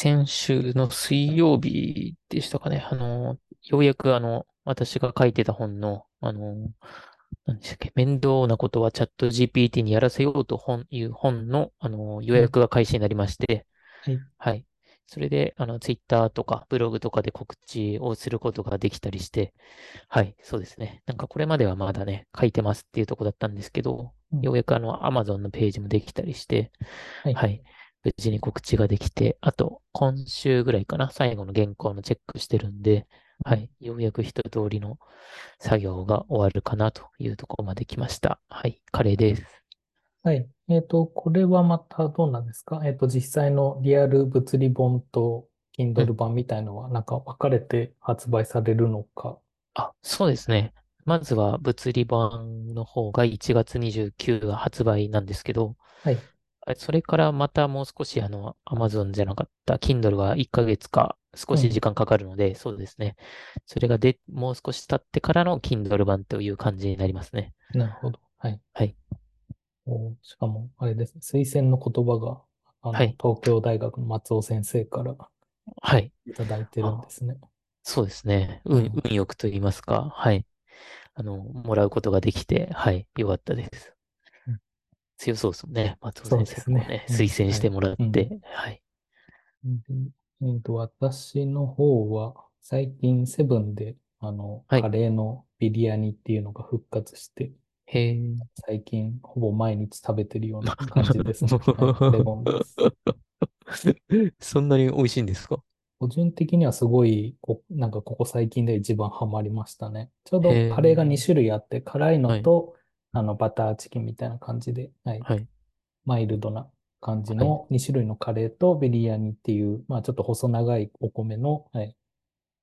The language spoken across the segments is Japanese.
先週の水曜日でしたかね。あの、ようやくあの、私が書いてた本の、あの、何でしたっけ、面倒なことはチャット GPT にやらせようと本いう本の、あの、予はい。約が開始になりまして、はい。はい。それで、あの、ツイッターとかブログとかで告知をすることができたりして、はい、そうですね。なんかこれまではまだね、書いてますっていうとこだったんですけど、うん。ようやくあの、Amazon のページもできたりして、はい。はい。無事に告知ができて、あと、今週ぐらいかな、最後の原稿のチェックしてるんで、うん。はい。ようやく一通りの作業が終わるかなというところまで来ました。はい。カレーです。はい。えっと、これはまたどうなんですか？えっと、実際のリアル物理本とう Kindle ん。版みたいのは、なんか分かれて発売されるのか。あ、そうですね。まずは物理版の方が1月29が発売なんですけど、はい。あそれからまたもう少しあの、Amazon じゃなかった Kindle は1ヶ月か少うん。し時間かかるので、そうですね。それがで、もう少し経ってからの Kindle 版という感じになりますね。なるほど。はい。はい。おしかも、あれですね。推薦の言葉が、あの、はい。東京大学の松尾先生からはい。いただいてるんであ、すね。そうですね。運、うん。運よくと言いますか。はい。あの、もらうことができて、はい。よかったです。うん強そうですもんね。松尾先。生もね、うん。推薦はい。してもらっうん。て、はい。でえっと、私の方は、最近セブンで、あの、はい。カレーのビリヤニっていうのが復活して、へえ。最近ほぼ毎日食べてるような 感じです。レゴンです。そんなに美味しいんですか？個人的にはすごい、こ、なんかここ最近で一番ハマりましたね。ちょうへどカレーが2え。種類あって、辛いのはい。と、あの、バターチキンみたいな感じで、はい。はい。マイルドな感じはい。の2種類のカレーとビリヤニっていう、まあちょっと細長いお米の、はい、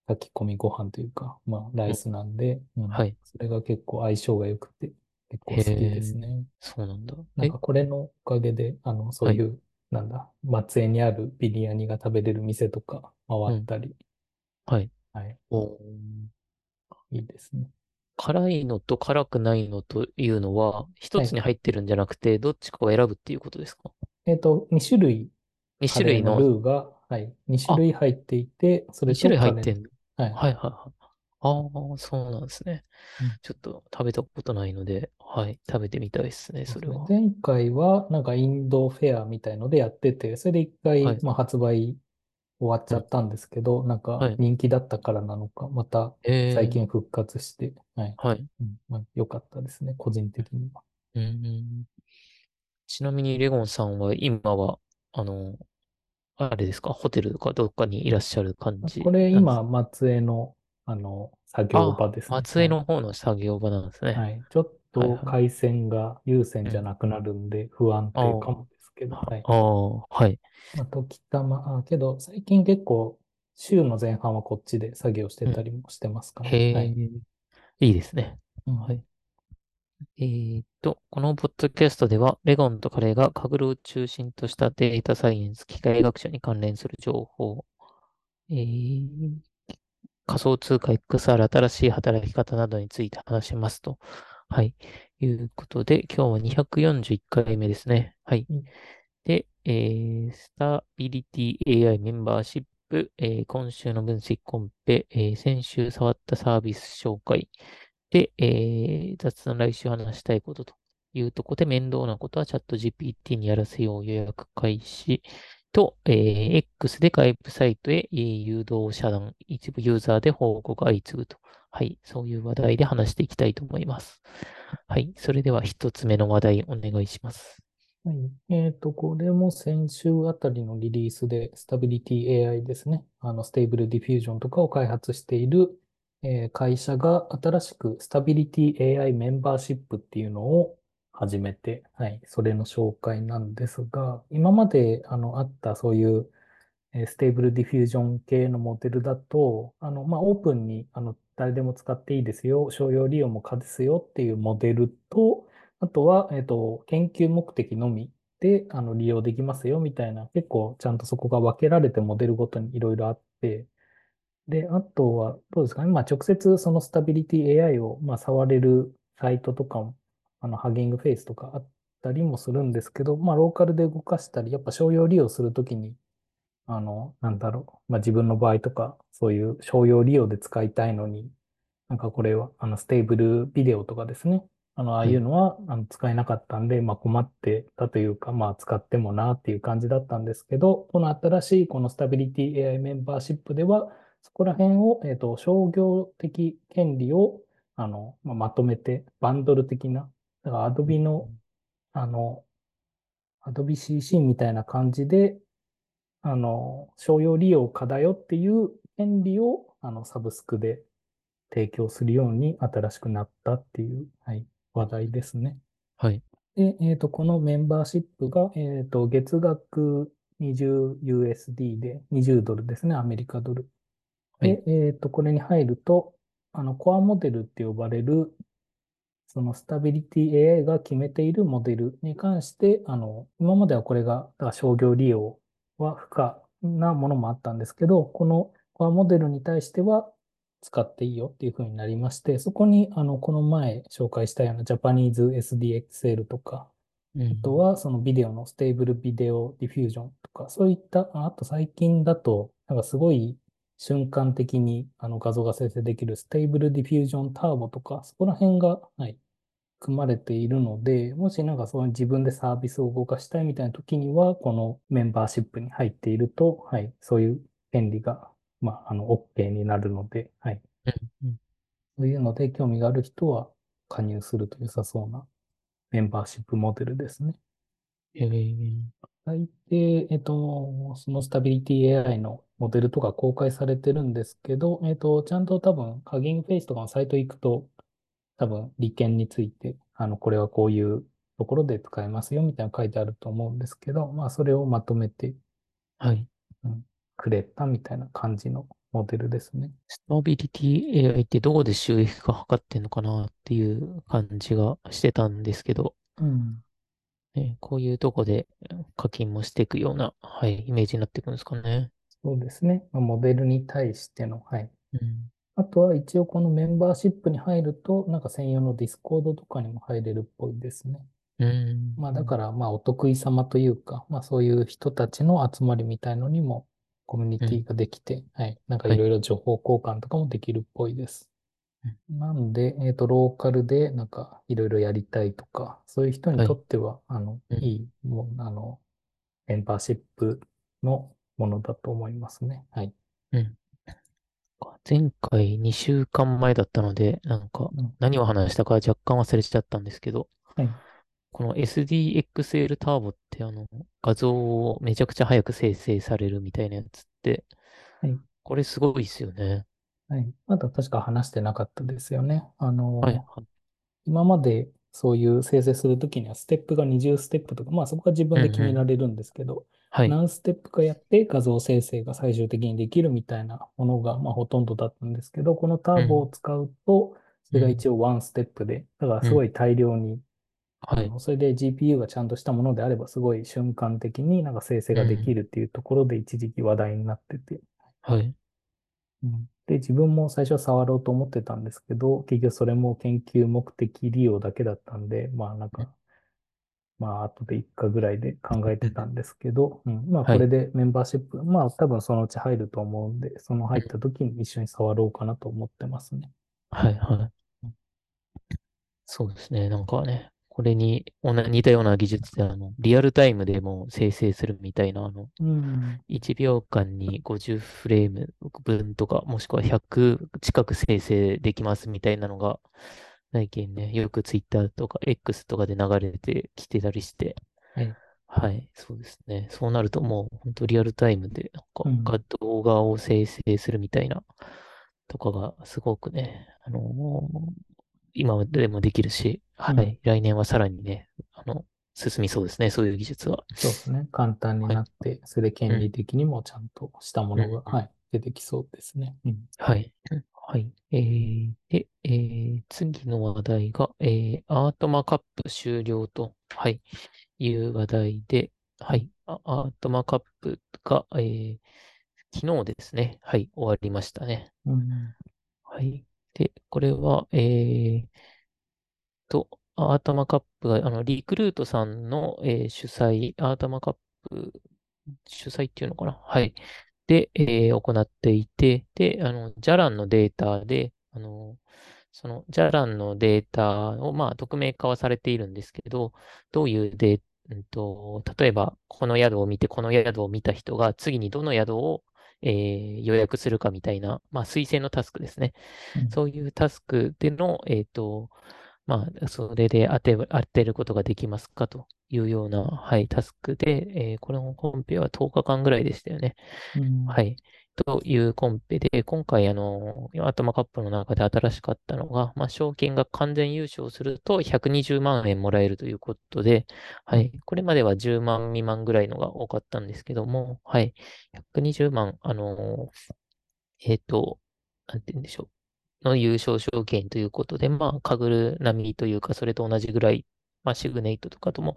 炊き込みご飯というか、まあ、ラうんイスなんで、うん。はい。それが結構相性が良くて、結構へ好きでえ。すね。そうなんだ。なんえ、かこれのおかげで、あの、そはい。ういう、なんだ、松江にあるビリヤニが食べれる店とか回うん。ったり、はい。はい、おーいいですね。辛いのと辛くないのというのは、一はい。つに入ってるんじゃなくて、どっちかを選ぶっていうことですか？えっと、2種類 ?2 カレーの種類の、ルーが、はい、2種あ、類入っていて、それ2種類入ってんの？はい。はいはいはい。ああ、そうなんですね。うんちょっと食べたことないので、はい、食べてみたいですね、そうですね。それは。前回は、なんかインドフェアみたいのでやってて、それで一回、はい、まあ、発売終わっちはい、ゃったんですけど、なんかはい。人気だったからなのか、また最えー、近復活して、はい。はい。うん、まあ、良かったですね、個人的には。うん。ちなみに、レゴンさんは今は、あの、あれですか、ホテルとかどっかにいらっしゃる感これ今、じなんですか？松江の、あの、作業場あ、ですね。松江はい。の方の作業場なんですね。はい。ちょっはいはい。と回線が有線うん。じゃなくなるんで不安ああ、定かもけど、ははい。ああ、はい。まあ、時たま、あ、けど最近結構週の前半はこっちで作業してうん。たりもしてますかね。はへえ、い。いいですね。うん。はい。えーっと、このポッドキャストでは、レゴンとカレーがカグルを中心としたデータサイエンス、機械学習に関連する情報、えー仮想通貨 XR 新しい働き方などについて話しますと。はい。いうことで、今日は241回目ですね。はい。で、えー、スタビリティ AI メンバーシップ、えー今週の分析コンペ、えー先週触ったサービス紹介、で、えー雑談来週話したいことというところで、面倒なことはチャット GPT にやらせよう予約開始と、えー X で外部サイトへえー誘導遮断、一部ユーザーで報告が相次ぐと。はい、そういう話題で話していきたいと思います。はい、それでは一つ目の話題お願いします。はい。えっと、これも先週あたりのリリースで、 Stability AI ですね。あの、 Stable Diffusion とかを開発している、えー会社が新しくスタビリティ AI メンバーシップっていうのを始めて、はい。それの紹介なんですが、今まで、あの、あったそういうえー Stable Diffusion 系のモデルだと、あの、まあ、オープンに、あの、誰でも使っていいですよ、商用利用も可ですよっていうモデルと、あとは、えっと、研究目的のみで、あの、利用できますよみたいな、結構ちゃんとそこが分けられてモデルごとにいろいろあって、で、あとは、どうですかね、まあ、直接そのスタビリティ AI を、まあ、触れるサイトとかも、あの、 Hugging Face とかあったりもするんですけど、まあ、ローカルで動かしたり、やっぱ商用利用するときに、あの、なんだろう。まあ、自分の場合とか、そういう商用利用で使いたいのに、なんかこれは、あの、ステーブルビデオとかですね。あの、ああはい。いうのは、あの、使えなかったんで、まあ、困ってたというか、まあ、使ってもなっていう感じだったんですけど、この新しいこのスタビリティ AI メンバーシップでは、そこら辺を、えっと、商業的権利を、あの、まあ、まとめて、バンドル的な、だからう Adobe の、んあの、Adobe CC みたいな感じで、あの、商用利用可だよっていう権利を、あの、サブスクで提供するように新しくなったっていう、はい、話題ですね。はい。で、えっと、このメンバーシップが、えっと、月額 20USD で20ドルですね、アメリカドル。はい。で、えっと、これに入ると、あの、コアモデルって呼ばれる、そのスタビリティ AI が決めているモデルに関して、あの、今まではこれが、だから商業利用は不可なものもあったんですけど、このコアモデルに対しては使っていいよっていうふうになりまして、そこに、あの、この前紹介したようなジャパニーズ SDXL とか、あとうん。はそのビデオの Stable Video Diffusion とか、そういった、ああと最近だと、なんかすごい瞬間的にあの画像が生成できる Stable Diffusion Turbo とか、そこら辺が、はい、組まれているので、もしなんかそういう自分でサービスを動かしたいみたいな時には、このメンバーシップに入っていると、はい、そういう権利が、まあ、あの、OK になるので、はい。うん。そういうので興味がある人は加入すると良さそうなメンバーシップモデルですね。えー、大抵、えっと、そのスタビリティ AI のモデルとか公開されてるんですけど、えっと、ちゃんと多分、ハギングフェイスとかのサイト行くと、多分、利権について、あの、これはこういうところで使えますよ、みたいなの書いてあると思うんですけど、まあ、それをまとめて、はい。うん、くれたみたいな感じのモデルですね。スタビリティ AI ってどこで収益化図ってんのかなっていう感じがしてたんですけど、うん。ね、こういうとこで課金もしていくような、はい、イメージになっていくんですかね。そうですね。まあモデルに対しての、はい。うん。あとは一応このメンバーシップに入ると、なんか専用の Discord とかにも入れるっぽいですね。うん。まあだから、まあお得意様というか、まあそういう人たちの集まりみたいのにもコミュニうん。ティができて、はい。なんかはい。いろいろ情報交換とかもできるっぽいです。うんなんで、えっと、ローカルでなんかいろいろやりたいとか、そういう人にはい。とっては、あの、うん。いい、もう、あの、メンバーシップのものだと思いますね。はい。うん。前回2週間前だったので、なんかうん。何を話したか若干忘れちゃったんですけど、はい。この SDXL ターボってあの画像をめちゃくちゃ早く生成されるみたいなやつって、はい。これすごいですよね。はい。まだ確か話してなかったですよね。あはい。の、は今までそういう生成するときにはステップが20ステップとか、まあそこは自分で決。められるんですけど、はい。何ステップかやって画像生成が最終的にできるみたいなものがまあほとんどだったんですけど、このターボをうん。使うと、それがうん。一応ワンステップで、だからうん。すごい大量に、あはい。の、それで GPU がちゃんとしたものであればすごい瞬間的になんか生成ができうん。るっていうところで一時期話題になってて、はい。うんで、自分も最初は触ろうと思ってたんですけど、結局それも研究目的利用だけだったんで、まあなんか、まあ後で1回ぐらいで考えてたんですけど、うん、まあはい。これでメンバーシップ、まあ多分そのうち入ると思うんで、その入っうんた時に一緒に触ろうかなと思ってますね。はい。はい。そうですね。なんかね、これに似たような技術で、あの、リアルタイムでも生成するみたいな、あの、うん、1秒間に50フレーム分とか、もしくは100近く生成できますみたいなのが、最近ね、よくツイッターとか X とかで流れてきてたりして、はい。はい、そうですね。そうなるともう本当リアルタイムで、なんか動画を生成するみたいなとかがすごくね、あのー今でもできるし、うん。はい、来年はさらにね、あの、進みそうですね、そういう技術は。そうですね。簡単にはい。なって、それで権利うん、的にもちゃんとしたもうん、のが、うん。はい、出てきそうですね。うん。はい。うんはい。えー、で、えー、次の話題が、えー、アートマカップ終了と、はい、いう話題で、はい。アートマカップが、えー、昨日ですね、はい、終わりましたね。うん、はい。で、これは、えーと、アートマカップが、あの、リクルートさんの、えー主催、アートマカップ主催っていうのかなはい。で、えー行っていて、で、あの、ジャランのデータで、あの、その、ジャランのデータを、まあ、匿名化はされているんですけど、どういうデーうんと、例えば、この宿を見て、この宿を見た人が、次にどの宿を、えー予約するかみたいな、まあ、推薦のタスクですね。うんそういうタスクでの、えっと、まあ、それで当て、当てることができますかというような、はい、タスクで、えーこのコンペは10日間ぐらいでしたよね。うんはい。というコンペで、今回、あの、アトマカップの中で新しかったのが、まあ、賞金が完全優勝すると120万円もらえるということで、ははいい。これまでは10万未満ぐらいのが多かったんですけども、はい。120万、あの、えっと、なんて言うんでしょう。の優勝賞金ということで、まあ、カグル並みというか、それと同じぐらい、まあ、シグネイトとかとも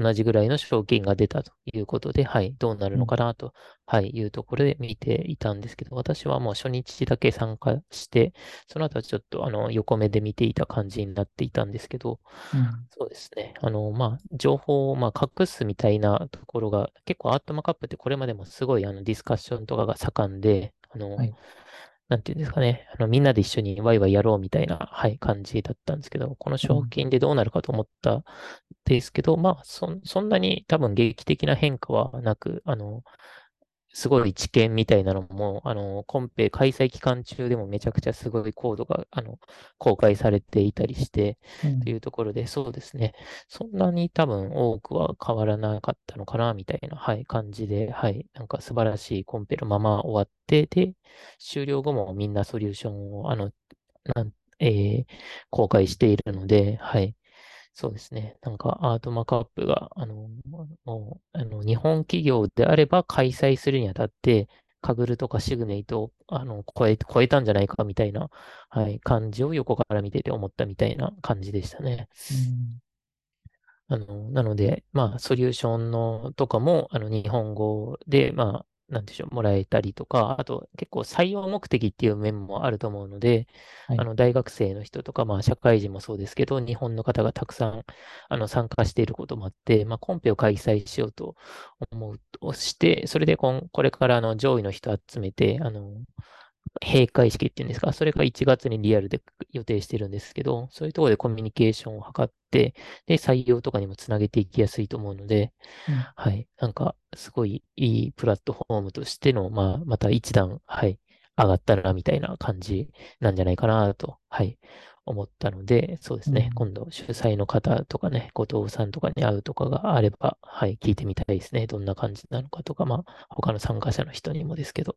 同じぐらいの賞金が出たということで、はい、どうなるのかなと、はい、いうところで見ていたんですけど、私はもう初日だけ参加して、その後はちょっとあの横目で見ていた感じになっていたんですけど、うん。そうですね。あの、まあ、情報を、まあ、隠すみたいなところが、結構アートマカップってこれまでもすごい、あの、ディスカッションとかが盛んで、あの、はいなんていうんですかね。あの、みんなで一緒にワイワイやろうみたいな、はい、感じだったんですけど、この賞金でどうなるかと思ったんですけど、まあ、そ、そんなに多分劇的な変化はなく、あの、すごい知見みたいなのも、あの、コンペ開催期間中でもめちゃくちゃすごいコードが、あの、公開されていたりして、うんというところで、そうですね。そんなに多分多くは変わらなかったのかな、みたいな、はい、感じで、はい、なんか素晴らしいコンペのまま終わって、で、終了後もみんなソリューションを、あの、なんえー公開しているので、はい。そうですね。なんか、アートマカップが、あの、もう、あの、日本企業であれば開催するにあたって、カグルとかシグネイトを、あの、超え、超えたんじゃないかみたいな、はい、感じを横から見てて思ったみたいな感じでしたね。うんあの、なので、まあ、ソリューションのとかも、あの、日本語で、まあ、なんでしょう、もらえたりとか、あと、結構採用目的っていう面もあると思うので、はい。あの、大学生の人とか、まあ、社会人もそうですけど、日本の方がたくさん、あの、参加していることもあって、まあ、コンペを開催しようと思うとして、それでこん、これから、あの、上位の人集めて、あの、閉会式っていうんですか、それが1月にリアルで予定してるんですけど、そういうところでコミュニケーションを図って、で、採用とかにもつなげていきやすいと思うので、うんはい。なんか、すごいいいプラットフォームとしての、まあ、また一段、はい、上がったな、みたいな感じなんじゃないかな、と、はい、思ったので、そうですね。うん今度、主催の方とかね、後藤さんとかに会うとかがあれば、はい、聞いてみたいですね。どんな感じなのかとか、まあ、他の参加者の人にもですけど。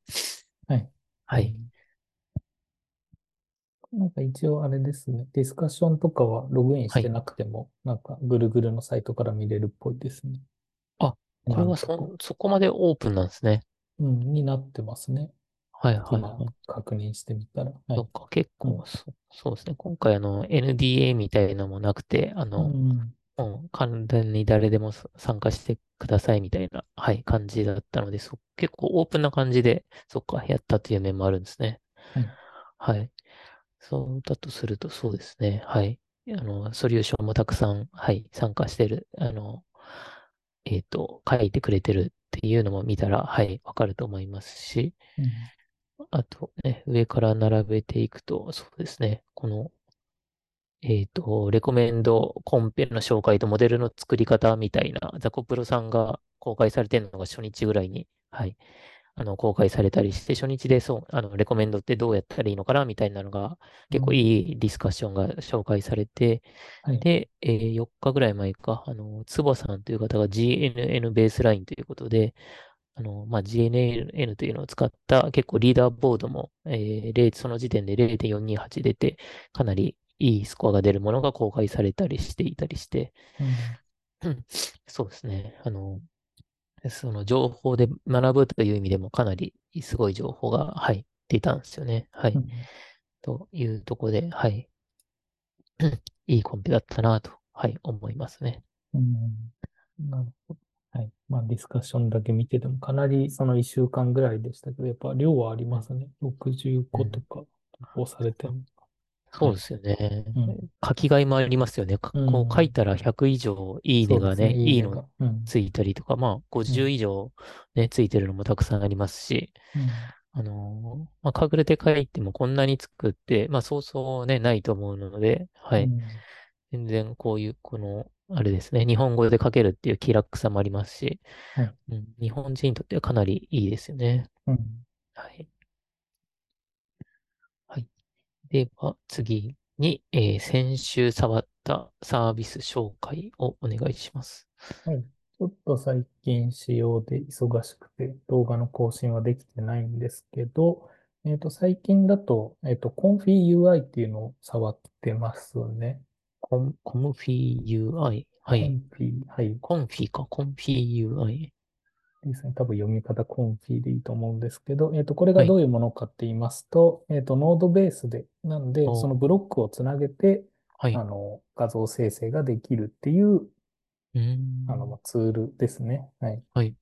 はい。はい。なんか一応あれですね。ディスカッションとかはログインしてなくても、なんかぐるぐるのサイトから見れるっぽいですね。あ、これはなんとかそ、そこまでオープンなんですね。うん、になってますね。はい、はい、今はい。確認してみたら。はい。そっか、結うん構、そそうですね。今回、あの、NDA みたいなのもなくて、あうの、ん。もう完全に誰でもさ参加してくださいみたいな、はい、感じだったので、そ、結構オープンな感じで、そっか、やったという面もあるんですね。はい。はい。そうだとすると、そうですね。はい。あの、ソリューションもたくさん、はい、参加してる、あの、えっと、書いてくれてるっていうのも見たら、はい、わかると思いますし、うんあとね、上から並べていくと、そうですね、この、えっと、レコメンドコンペの紹介とモデルの作り方みたいな、ザコプロさんが公開されてるのが初日ぐらいに、はい、あの、公開されたりして、初日でそう、あの、レコメンドってどうやったらいいのかなみたいなのが、結構いいディスカッションが紹介されて、はい。で、えー4日ぐらい前か、あの、つぼさんという方が GNN ベースラインということで、あの、まあ、GNN というのを使った結構リーダーボードも、えー0その時点で0.428出て、かなりいいスコアが出るものが公開されたりしていたりして、うんうんそうですね。あの、その情報で学ぶという意味でもかなりすごい情報が入っていたんですよね。はい。うんというところで、はい。いいコンペだったなと、はい、思いますね。うんなるほど。はい。まあ、ディスカッションだけ見てても、かなりその1週間ぐらいでしたけど、やっぱ量はありますね。65とか投稿されてる。はい。そうですよね。うん。書き換えもありますよね。こう書いん。たら100以上いいね。ねがね、いいの。ついたりとか、まあ50うん。以上ね、ついてるのもたくさんありますし、うん。あのーまあ、隠れて書いてもこんなに作って、まあそうそうね、ないと思うので、はい。うん。全然こういう、この、あれですね、日本語で書けるっていう気楽さもありますし、はい。うん、日本人にとってはかなりいいですよね。はい。では、次に、えー先週触ったサービス紹介をお願いします。はい。ちょっと最近仕様で忙しくて動画の更新はできてないんですけど、えっと、最近だと、えっと、コンフィ UI っていうのを触ってますね。コン、コムフィ UI。はい。コンフィ、はい。コンフィか、コンフィ UI。ですね。多分読み方コンフィでいいと思うんですけど、えっと、これがはい。どういうものかって言いますと、えっと、ノードベースで、なんで、そのおブロックをつなげて、はい。あの、画像生成ができるっていう、あの、ツールですね。はい。はい。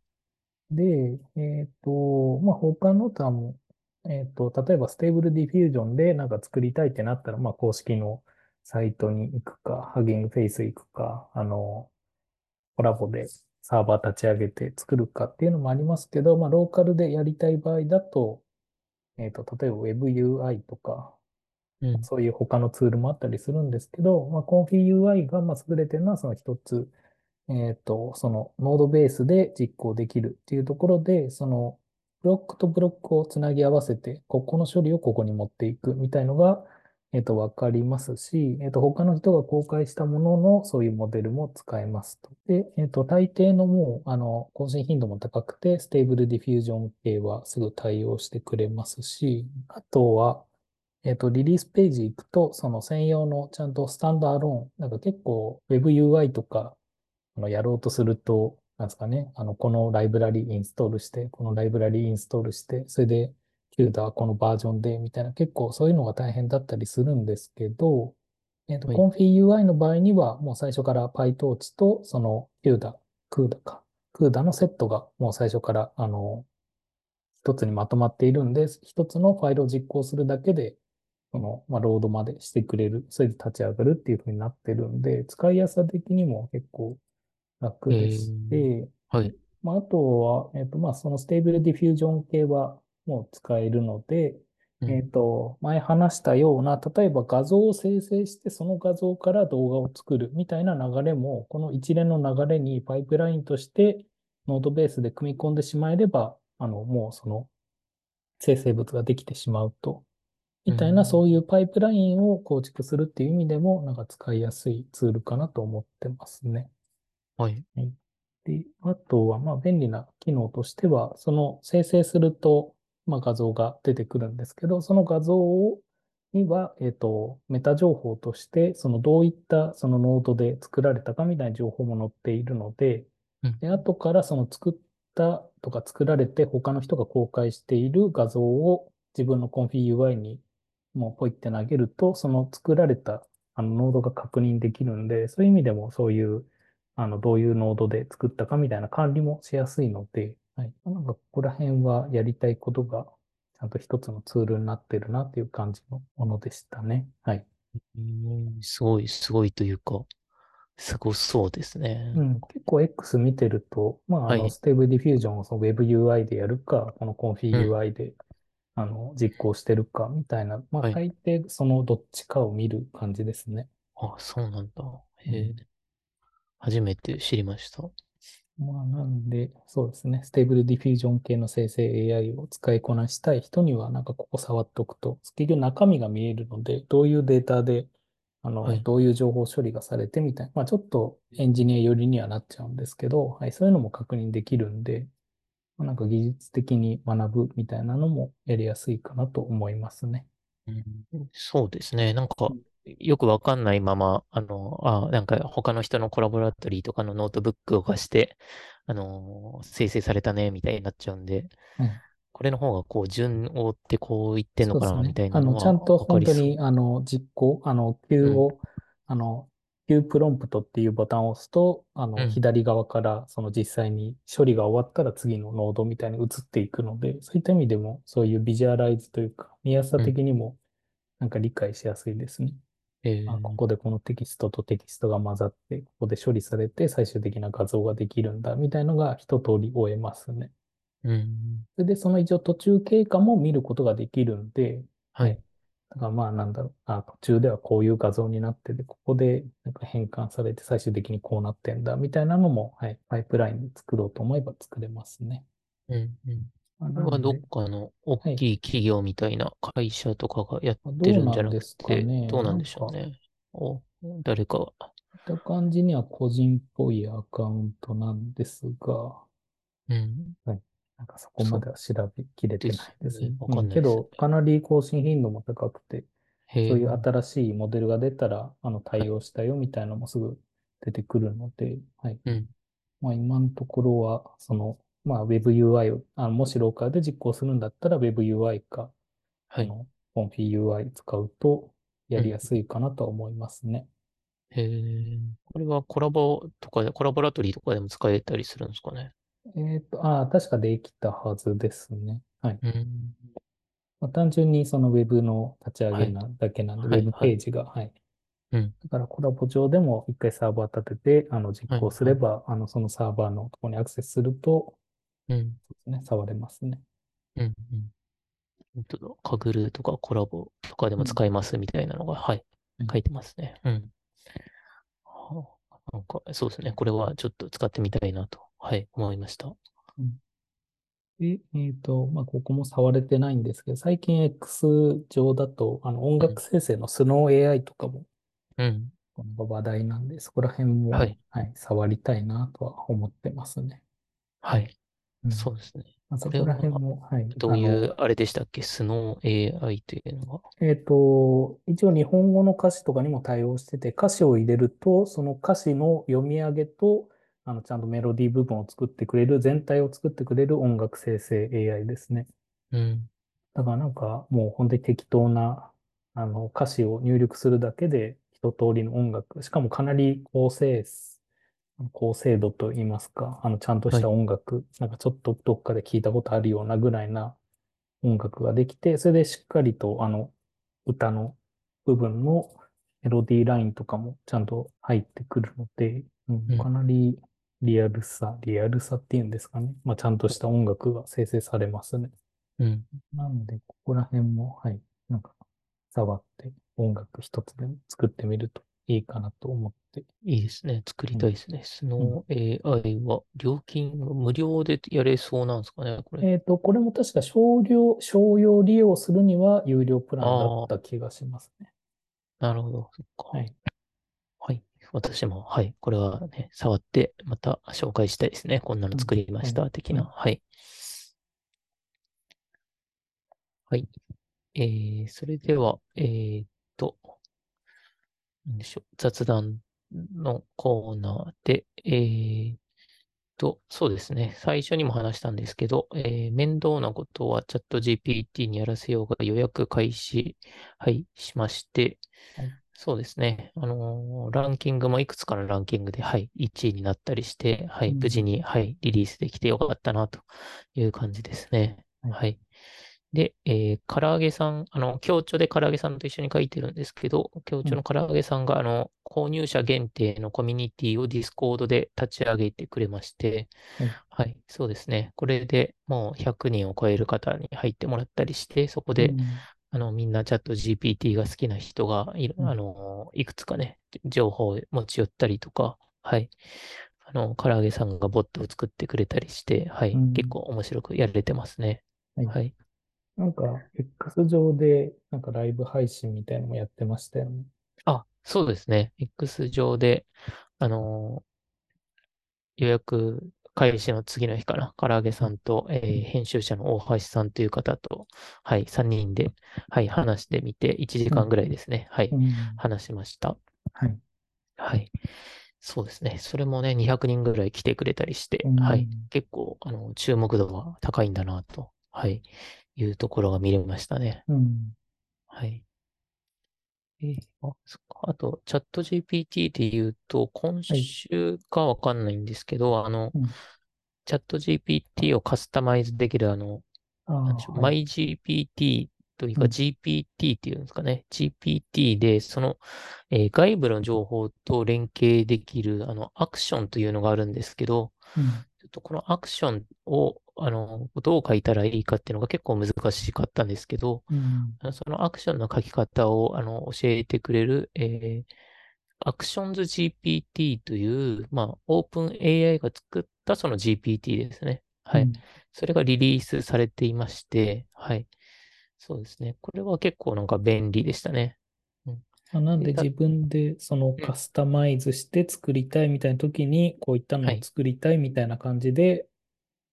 で、えっと、まあ、他の他も、えっと、例えば Stable Diffusion でなんか作りたいってなったら、まあ、公式のサイトに行くか、ハギングフェイス行くか、あの、コラボでサーバー立ち上げて作るかっていうのもありますけど、まあ、ローカルでやりたい場合だと、えっと、例えば WebUI とか、うん。そういう他のツールもあったりするんですけど、まあ、コンフィ UI がまあ優れてるのはその一つ、えっと、そのノードベースで実行できるっていうところで、そのブロックとブロックをつなぎ合わせて、ここの処理をここに持っていくみたいのが、えっと、わかりますし、えっと、他の人が公開したもののそういうモデルも使えますと。で、えっと、大抵のもう、あの、更新頻度も高くて、 Stable Diffusion 系はすぐ対応してくれますし、あとは、えっと、リリースページ行くと、その専用のちゃんとスタンドアローン、なんか結構 WebUI とかあのやろうとすると、なんですかね、あの、このライブラリインストールして、このライブラリインストールして、それで、キューダーこのバージョンで、みたいな、結構そういうのが大変だったりするんですけど、えっと、はい。コンフィ UI の場合には、もう最初から PyTorch と、その、キューダ、クーダか、クーダのセットが、もう最初から、あの、一つにまとまっているんで、一つのファイルを実行するだけで、その、まあ、ロードまでしてくれる、それで立ち上がるっていう風になってるんで、使いやすさ的にも結構え楽でしー、て、はい。まあ、あとは、えっと、まあ、その Stable Diffusion 系はもう使えるので、うん。えっと、前話したような、例えば画像を生成して、その画像から動画を作るみたいな流れも、この一連の流れにパイプラインとしてノードベースで組み込んでしまえれば、あの、もうその生成物ができてしまうと。うみたいな、そういうん。パイプラインを構築するっていう意味でも、なんか使いやすいツールかなと思ってますね。はい。はい。で、あとは、まあ、便利な機能としては、その生成すると、まあ、画像が出てくるんですけど、その画像をには、えっと、メタ情報として、そのどういったそのノードで作られたかみたいな情報も載っているので、うん。で、後からその作ったとか作られて他の人が公開している画像を自分のコンフィ UI にもうポイって投げると、その作られたあのノードが確認できるんで、そういう意味でもそういうあの、どういうノードで作ったかみたいな管理もしやすいので、はい。なんかここら辺はやりたいことが、ちゃんと一つのツールになってるなっていう感じのものでしたね。はい。うんすごい、すごいというか、すごそうですね。うん。結構 X 見てると、まあ、あの、はい。 Stable Diffusion をその WebUI でやるか、このうん。 ComfyUI で、あの、実行してるかみたいな、まあ、はい。大抵そのどっちかを見る感じですね。あ、そうなんだ。うん。へえ、初めて知りました。まあ、なんで、そうですね。 Stable Diffusion 系の生成 AI を使いこなしたい人には、なんかここ触っておくと、結局中身が見えるので、どういうデータで、あの、はい。どういう情報処理がされてみたいな、まあ、ちょっとエンジニア寄りにはなっちゃうんですけど、はい、そういうのも確認できるんで、まあなんか技術的に学ぶみたいなのもやりやすいかなと思いますね。うん、そうですね。なんか、うんよくわかんないまま、あの、あ、なんか他の人の Colaboratory とかのノートブックを介して、あの、生成されたね、みたいになっちゃうんで、はいこれの方がこう、順を追ってこう言ってんのかな、み。たいあの、なのはちゃんと本当に、あの、実行、あの、う。 Queue うん。を、あの、Q プロンプトっていうボタンを押すと、あの、うん。左側から、その実際に処理が終わったら次のノードみたいに移っていくので、そういった意味でも、そういうビジュアライズというか、見やすさうん。的にもなんか理解しやすいですね。えあ、こー、こでこのテキストとテキストが混ざって、ここで処理されて最終的な画像ができるんだ、みたいのが一通り終えますね。うん。それで、その一応途中経過も見ることができるんで、はい。はい。だからまあなんだろう。あ、途中ではこういう画像になってて、ここでなんか変換されて最終的にこうなってんだ、みたいなのも、はい。パイプラインで作ろうと思えば作れますね。うん。うん。まあ、これはどっかの大はい。きい企業みたいな会社とかがやってるんじゃななんですかくて、ね。どうなんでしょうね。お、誰か。見た感じには個人っぽいアカウントなんですが、うん。はい。なんかそこまでは調べきれてないですね。ね。わうん。かんないですね。けど、かなり更新頻度も高くて。そういう新しいモデルが出たら、あの、対はい。応したよみたいなのもすぐ出てくるので、はい。うん。まあ、今のところは、その、まあ、WebUI を、あの、もしローカルで実行するんだったら WebUI か、はい。この ConfigUI 使うとやうん。りやすいかなとは思いますね。へえ。これはコラボとかで、コラボラトリーとかでも使えたりするんですかね？えっと、ああ、確かできたはずですね。はい。うん。まあ、単純にその Web の立ち上げはい。なだけなんで、はい。Web はい。ページが、はい。うん。だからコラボ上でも一回サーバー立てて、あの、実はい。行すはい。れば、あの、そのサーバーのところにアクセスすると、うん。そうですね、触れますね。うん。うん。本当だ。カグルとかコラボとかでもうん。使えますみたいなのが、はい。はい。書いてますね。うん。はあなんか、そうですね。これはちょっと使ってみたいなと、はい、思いました。うんで、えっと、まあ、ここも触れてないんですけど、最近 X 上だと、あの、音うん。楽生成のスノー AI とかも、うん。この話題なんで、そこら辺も、はい。はい、触りたいなとは思ってますね。はい。うん。そうですね。まあ、そこら辺も、はい、どういう、あれでしたっけ？スノー AI というのが。えっと、一応日本語の歌詞とかにも対応してて、歌詞を入れると、その歌詞の読み上げと、あの、ちゃんとメロディー部分を作ってくれる、全体を作ってくれる音楽生成 AI ですね。うん。だからなんか、もう本当に適当な、あの、歌詞を入力するだけで、一通りの音楽、しかもかなり高精、高精度と言いますか、あの、ちゃんとしたはい。音楽、なんかちょっとどっかで聞いたことあるようなぐらいな音楽ができて、それでしっかりと、あの、歌の部分のメロディーラインとかもちゃんと入ってくるので、うん、かうん。なりリアルさ、リアルさっていうんですかね。まあ、ちゃんとした音楽が生成されますね。うん。なので、ここら辺も、はい、なんか、触って音楽一つでも作ってみるといいかなと思って。いいですね。作りうん、たいですね。スうん。ノー AI は料金が無料でやれそうなんですかね、これ。えっと、これも確か少量、商用利用するには有料プランだった気がしますね。なるほど。そっか。はい。はい。私も、はい。これはね、触って、また紹介したいですね。こんなのうん。作りまはい。した、的な。はい。はい。はい。えー、それでは、えーっと、なんでしょう。雑談のコーナーで、えーっと、そうですね。最初にも話したんですけど、えー面倒なことはチャット GPT にやらせようが予約開始、はい、しまして、はい。そうですね。あのーランキングもいくつかのランキングで、はい、1位になったりして、はい、無事うん。に、はい、リリースできてよかったな、という感じですね。はい。はい。で、えー、からあげさん、あの、共著でからあげさんと一緒に書いてるんですけど、共はい。調のからあげさんが、あの、購入者限定のコミュニティを Discord で立ち上げてくれまして、はい。はい、そうですね。これでもう100人を超える方に入ってもらったりして、そこで、うん。あの、みんなチャット GPT が好きな人がい。あの、いくつかね、情報を持ち寄ったりとか、はい。あの、唐揚げさんがボットを作ってくれたりして、はい。結うん構面白くやれてますね。はい。はい。なんか、X 上で、なんかライブ配信みたいなのもやってましたよね。あ、そうですね。X 上で、あの、予約開始の次の日かな。唐揚げうん。さんと、えうん。ー編集者の大橋さんという方と、はい、3人で、はい、話してみて、1うん。時間ぐらいですね。はい、うん話しました。はい。はい。そうですね。それもね、200人ぐらい来てくれたりしうて、はい。ん。結構、あの、注目度は高いんだなと、はい、いうところが見れましたね。うん。はい。えーあ、そっか。あと、チャット GPT で言うと、今はい。週かわかんないんですけど、あの、うん。チャット GPT をカスタマイズできる、あの、なんでしょう、はい。MyGPT というかうん、GPT っていうんですかね。GPT で、その、えー外部の情報と連携できる、あの、アクションというのがあるんですけど、うん、ちょっとこのアクションを、あの、どう書いたらいいかっていうのが結構難しかったんですけど、うん、そのアクションの書き方を、あの、教えてくれる、えー、Actions GPT という、まあ、オープン AI が作ったその GPT ですね。はい。うん。それがリリースされていまして、はい。そうですね。これは結構なんか便利でしたね。うん。まあ、なんで、自分でそのうん。カスタマイズして作りたいみたいな時に、こういったのはい。を作りたいみたいな感じで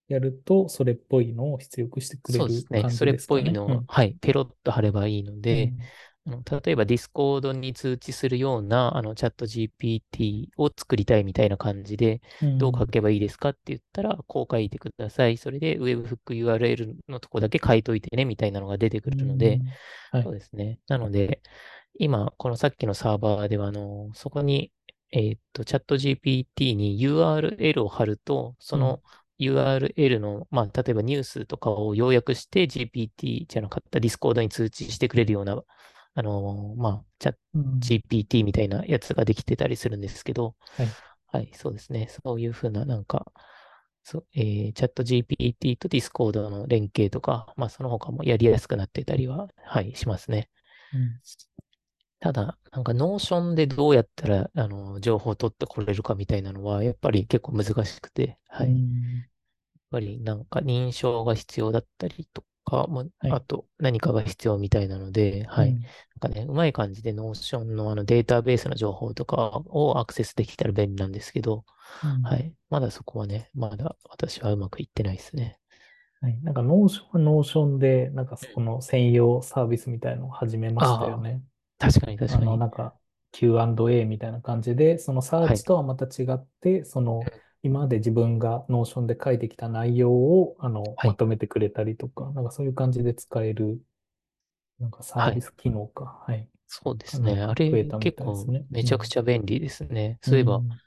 やると、それっぽいのを出力してくれそうですね。る感じそれっですかね。ぽいのを、うん。はい。ペロッと貼ればいいので、うん。例えば Discord に通知するようなあのチャット GPT を作りたいみたいな感じで、どう書うん。けばいいですかって言ったら、こう書いてください。それで Webhook URL のとこだけ書いといてね、みたいなのが出てくうるので、ん。はい。そうですね。なので、今、このさっきのサーバーでは、あの、そこに、えーっと、チャット GPT に URL を貼ると、そうん。の URL の、まあ、例えばニュースとかを要約して GPT じゃなかった Discord に通知してくれるような、あの、まあ、チャットうん。GPT みたいなやつができてたりするんですけど、はい。はい、そうですね。そういうふうな、なんか、そう、えー、 ChatGPT と Discord の連携とか、まあ、その他もやりやすくなってたりは、はい、しますね。うん。ただ、なんか、 Notion でどうやったら、あの、情報を取ってこれるかみたいなのは、やっぱり結構難しくて、うはい。やっん。ぱりなんか認証が必要だったりとか、も。あと何かが必要みたいなので、はい。うん。なんかね、うまい感じで Notion のあのデータベースの情報とかをアクセスできたら便利なんですけど、うん。はい。まだそこはね、まだ私はうまくいってないですね。はい。なんか、 Notion は Notion で、なんかそこうんの専用サービスみたいのを始めましたよね。確かに確あの、かに。なんか Q&A みたいな感じで、そのサーはい。チとはまた違って、その、今まで自分が Notion で書いてきた内容を、あの、はい。まとめてくれたりとか、なんかそういう感じで使える、なんかサーはい。ビス機能か。はい。そうですね。あれ、増えたみ結構。めちゃくうん。ちゃ便利ですね。そういえば、うん。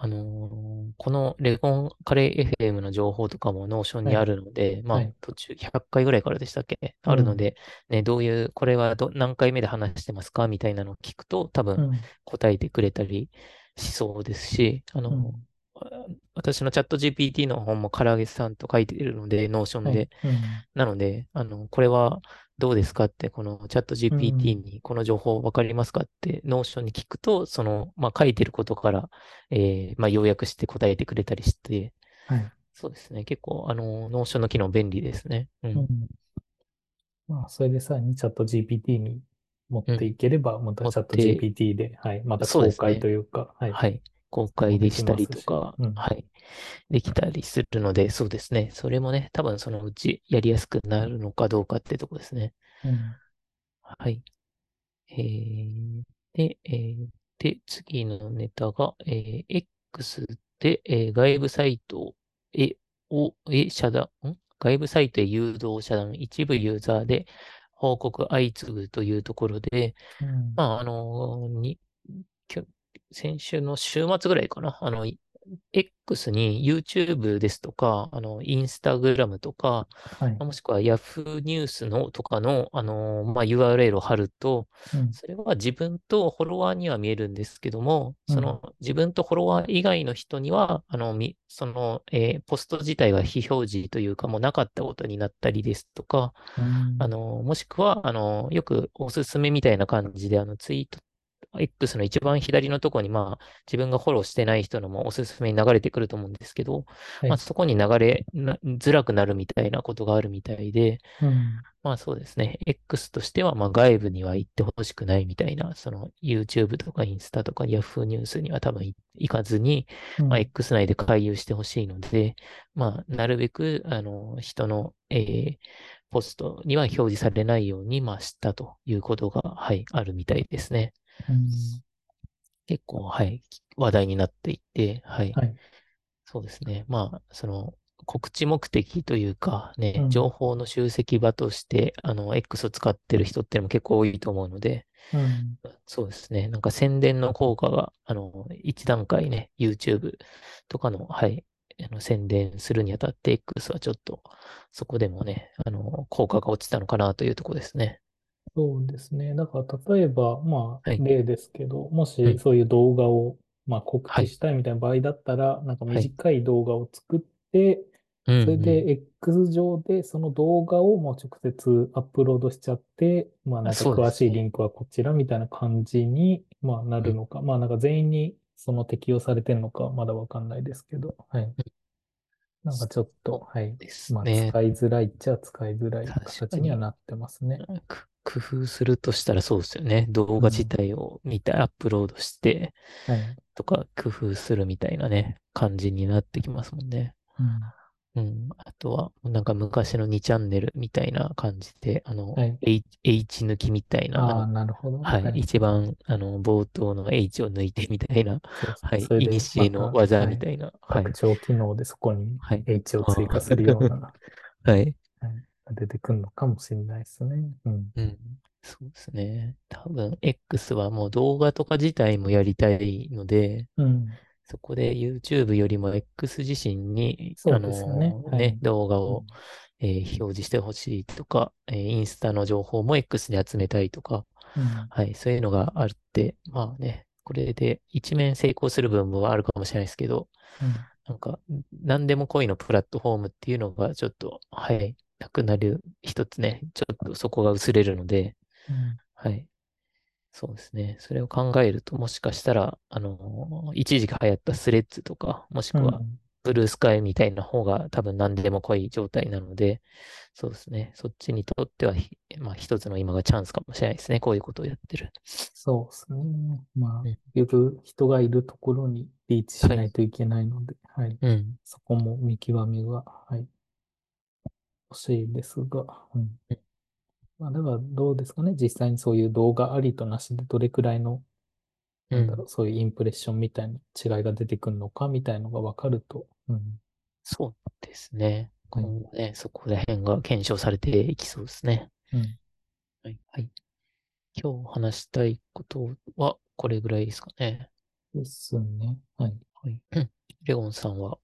あのーこのレゴンカレー FM の情報とかも Notion にあはい。るので、まあはい。途中100回ぐらいからでしたっけ？うん。あるので、ね、どういう、これはど、何回目で話してますかみたいなのを聞くと多分うん。答えてくれたりしそうですし、あの、うん。あ私のチャット GPT の本もからあげさんと書いているので、 Notion はい。で、うん。なので、あの、これはどうですかって、このチャットう GPT ん。にこの情報わかりますかって、 Notion に聞くと、その、まあ、書いてることから、えーまあ、要約して答えてくれたりして、はい。そうですね。結構、あの、 Notion の機能便利ですね。うん。うん。まあ、それでさらにチャット GPT に持ってうん。いければ、またチャットて、GPT で、はい。また公開と。いうか、はい。はい。公開もでしたり。とか、うん。はい。できたりするので、そうですね。それもね、多分そのうちやりやすくなるのかどうかってとこですね。うん。はい。えー、で、えーで、次のネタが、えー X で、えー外部サイトへ、を、へ遮断、ん？外部サイトへ誘導遮断、一部ユーザーで報告相次ぐというところで、うん。まあ、あのに、きょ先週の週末ぐらいかな。あの、い X に YouTube ですとか、あの、Instagram とか、はい。もしくは Yahoo ニュースのとかの、あの、まあ、URL を貼ると、うん。それは自分とフォロワーには見えるんですけども、うん。その自分とフォロワー以外の人には、あの、みその、えーポスト自体が非表示というか、もうなかったことになったりですとか、うん。あの、もしくは、あの、よくおすすめみたいな感じで、あの、ツイート、X の一番左のところに、まあ、自分がフォローしてない人のもおすすめに流れてくると思うんですけど、まあ、はい。そこに流れなづらくなるみたいなことがあるみたいで、うん。まあそうですね。X としては、まあ外部には行ってほしくないみたいな、その YouTube とかインスタとか Yahoo ニュースには多分い行かずに、まあ、うん。X 内で回遊してほしいので、まあなるべく、あの、人の、えーポストには表示されないように、まあしたということが、はい、あるみたいですね。うん。結構、はい、話題になっていて、はい。はい。そうですね。まあ、その、告知目的というか、ね、情うん。報の集積場として、あの、X を使ってる人っていうのも結構多いと思うので、うん。そうですね。なんか宣伝の効果が、あの、一段階ね、YouTube とかの、はい、あの宣伝するにあたって X はちょっと、そこでもね、あの、効果が落ちたのかなというところですね。そうですね。だから例えば、まあはい。例ですけど、もうん。しそういう動画を、まあ、告はい。知したいみたいな場合だったら、なんかはい。短い動画を作って、うん、それでうん。X 上でその動画をもう直接アップロードしちゃって、まああ、なんかそうで詳しいリすね。ンクはこちらみたいな感じに、まあ、なうん。るのか。まあなんか全員にその適用されてるのかはまだわかんないですけど、はい。うんなんかちょっと、はい。ですまあね。使いづらいっちゃ使いづらい形には確かに。なってますね。く工夫するとしたらそうですよね。動画自うん。体を見てアップロードしてはい。とか工夫するみたいなね、感じになってきますもんね。うん。うん。あとは、なんか昔の2チャンネルみたいな感じで、あの、はい。H, H 抜きみたいな、あなるほど。はい。はい。一番、あの、冒頭の H を抜いてみたいな。はい。いにしえの。技みたいな、はい。拡張機能でそこにはい。H を追あ加するようーな、はい。はい、出てくるのかもしれないですね。うん。うん。そうですね。多分、X はもう動画とか自体もやりたいので、うん。そこで YouTube よりも X 自身に、あそうですね、はい。動画を、うん。えー表示してほしいとか、えーインスタの情報も X で集めたいとか、うん。はい、そういうのがあって、まあね、これで一面成功する部分はあるかもしれないですけど、うん。なんか、何でも恋のプラットフォームっていうのがちょっと、はい、なくなる一つね、ちょっとそこが薄れるので、うん。はい、そうですね。それを考えると、もしかしたら、あの、一時期流行ったスレッズとか、もしくは、うんブルースカイみたいな方が多分何でも濃い状態なので、そうですね。そっちにとってはひ、まあ一つの今がチャンスかもしれないですね。こういうことをやってる。そうですね。まあ、うん。いる人がいるところにリーチしはい。ないといけないので、はい。うん。そこも見極めが、はい、欲しいですが、うん。うん。まあ、だからどうですかね。実際にそういう動画ありとなしでどれくらいの、うんなんだろう、そういうインプレッションみたいな違いが出てくるのかみたいのがわかると、うん。そうですね。はい。今後ね、そこら辺が検証されていきそうですね。うん。はい。はい。今日話したいことはこれぐらいですかね。ですね。はい。はい。うんレオンさんは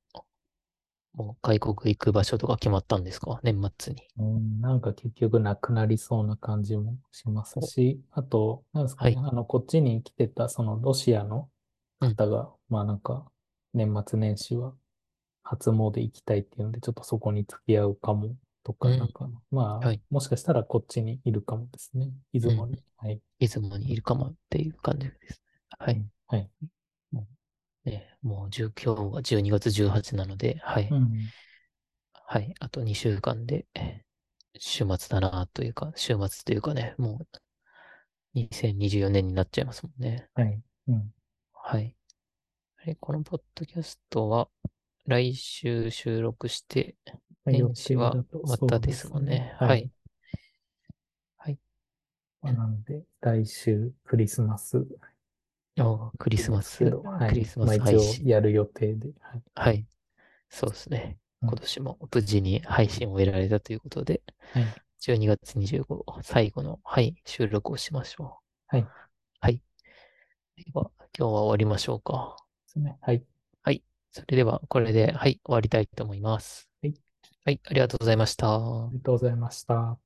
もう外国行く場所とか決まったんですか？年末に。うん、なんか結局なくなりそうな感じもしますお、し、あと、なんですかね。はい。あの、こっちに来てた、そのロシアのうん。方が、まあなんか、年末年始は初詣行きたいっていうんで、ちょっとそこに付き合うかもとか、なんうん。か、まあ、はい。もしかしたらこっちにいるかもですね。出うん。雲に。はい。出雲にいるかもっていう感じですね。はい。うん。はい。ね、もう10今日が12月18なので、はい。うん。はい。あと2週間で、週末だなというか、週末というかね、もう2024年になっちゃいますもんね。はい。うん。はい。このポッドキャストは来週収録して、年始はまたですもんね。はい。はい。なので、来週クリスマスあクリスマス、はい。クリスマまあス配信。やる予定で、はい。はい。そうですね。うん。今年も無事に配信を終えられたということで、はい。12月25日、最後の、はい、収録をしましょう。はい。ではい。では、今日は終わりましょうか。すね。はい。はい。それでは、これで、はい、終わりたいと思います。はい。はい、ありがとうございました。ありがとうございました。